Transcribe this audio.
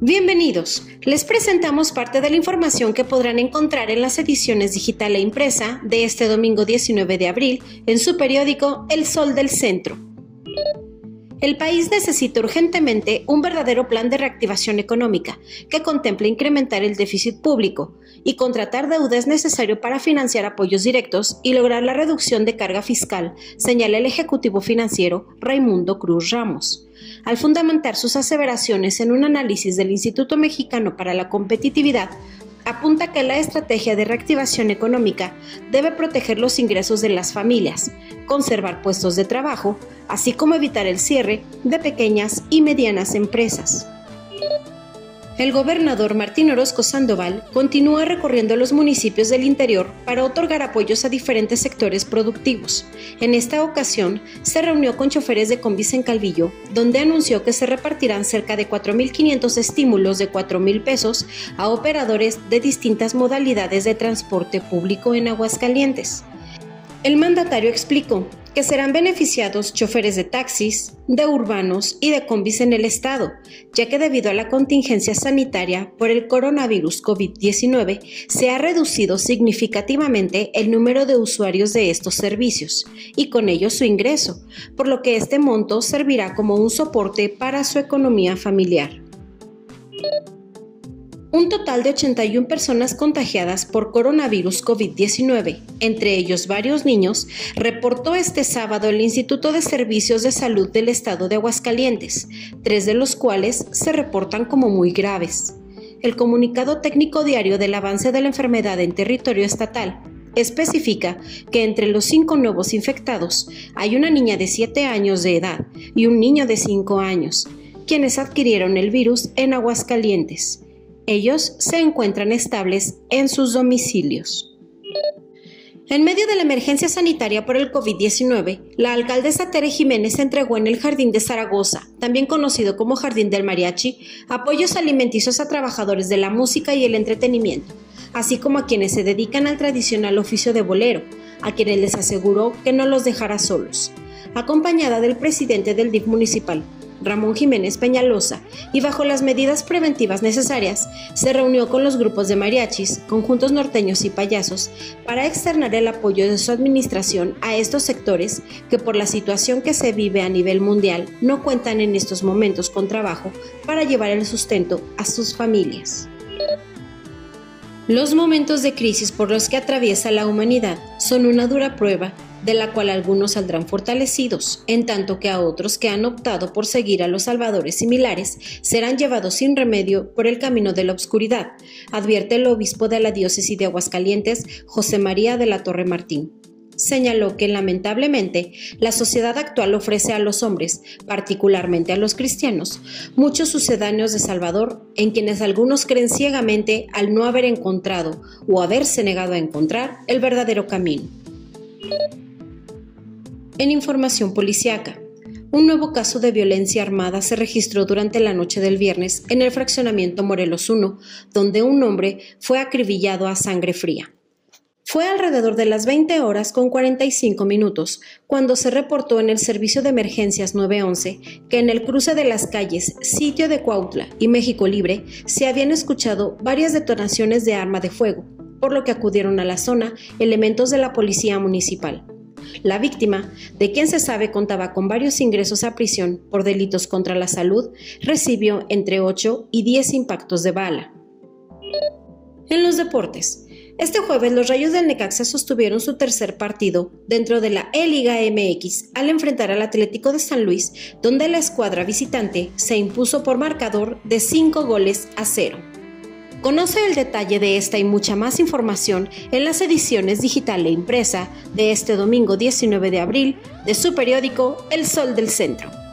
Bienvenidos. Les presentamos parte de la información que podrán encontrar en las ediciones digital e impresa de este domingo 19 de abril en su periódico El Sol del Centro. El país necesita urgentemente un verdadero plan de reactivación económica que contemple incrementar el déficit público y contratar deuda es necesario para financiar apoyos directos y lograr la reducción de carga fiscal, señala el Ejecutivo Financiero Raimundo Cruz Ramos. Al fundamentar sus aseveraciones en un análisis del Instituto Mexicano para la Competitividad, apunta que la estrategia de reactivación económica debe proteger los ingresos de las familias, conservar puestos de trabajo, así como evitar el cierre de pequeñas y medianas empresas. El gobernador Martín Orozco Sandoval continúa recorriendo los municipios del interior para otorgar apoyos a diferentes sectores productivos. En esta ocasión, se reunió con choferes de combis en Calvillo, donde anunció que se repartirán cerca de 4.500 estímulos de 4.000 pesos a operadores de distintas modalidades de transporte público en Aguascalientes. El mandatario explicó que serán beneficiados choferes de taxis, de urbanos y de combis en el estado, ya que debido a la contingencia sanitaria por el coronavirus COVID-19 se ha reducido significativamente el número de usuarios de estos servicios y con ello su ingreso, por lo que este monto servirá como un soporte para su economía familiar. Un total de 81 personas contagiadas por coronavirus COVID-19, entre ellos varios niños, reportó este sábado el Instituto de Servicios de Salud del Estado de Aguascalientes, tres de los cuales se reportan como muy graves. El comunicado técnico diario del avance de la enfermedad en territorio estatal especifica que entre los cinco nuevos infectados hay una niña de 7 años de edad y un niño de 5 años, quienes adquirieron el virus en Aguascalientes. Ellos se encuentran estables en sus domicilios. En medio de la emergencia sanitaria por el COVID-19, la alcaldesa Tere Jiménez entregó en el Jardín de Zaragoza, también conocido como Jardín del Mariachi, apoyos alimenticios a trabajadores de la música y el entretenimiento, así como a quienes se dedican al tradicional oficio de bolero, a quienes les aseguró que no los dejará solos, acompañada del presidente del DIF municipal, Ramón Jiménez Peñalosa, y bajo las medidas preventivas necesarias, se reunió con los grupos de mariachis, conjuntos norteños y payasos para externar el apoyo de su administración a estos sectores que por la situación que se vive a nivel mundial no cuentan en estos momentos con trabajo para llevar el sustento a sus familias. Los momentos de crisis por los que atraviesa la humanidad son una dura prueba de la cual algunos saldrán fortalecidos, en tanto que a otros que han optado por seguir a los salvadores similares serán llevados sin remedio por el camino de la oscuridad, advierte el obispo de la diócesis de Aguascalientes, José María de la Torre Martín señaló que lamentablemente la sociedad actual ofrece a los hombres, particularmente a los cristianos, muchos sucedáneos de Salvador en quienes algunos creen ciegamente al no haber encontrado o haberse negado a encontrar el verdadero camino. En información policiaca, un nuevo caso de violencia armada se registró durante la noche del viernes en el fraccionamiento Morelos 1, donde un hombre fue acribillado a sangre fría. Fue alrededor de las 20 horas con 45 minutos cuando se reportó en el servicio de emergencias 911 que en el cruce de las calles Sitio de Cuautla y México Libre se habían escuchado varias detonaciones de arma de fuego, por lo que acudieron a la zona elementos de la policía municipal. La víctima, de quien se sabe contaba con varios ingresos a prisión por delitos contra la salud, recibió entre 8 y 10 impactos de bala. En los deportes, este jueves los Rayos del Necaxa sostuvieron su tercer partido dentro de la E-Liga MX al enfrentar al Atlético de San Luis, donde la escuadra visitante se impuso por marcador de 5 goles a 0. Conoce el detalle de esta y mucha más información en las ediciones digital e impresa de este domingo 19 de abril de su periódico El Sol del Centro.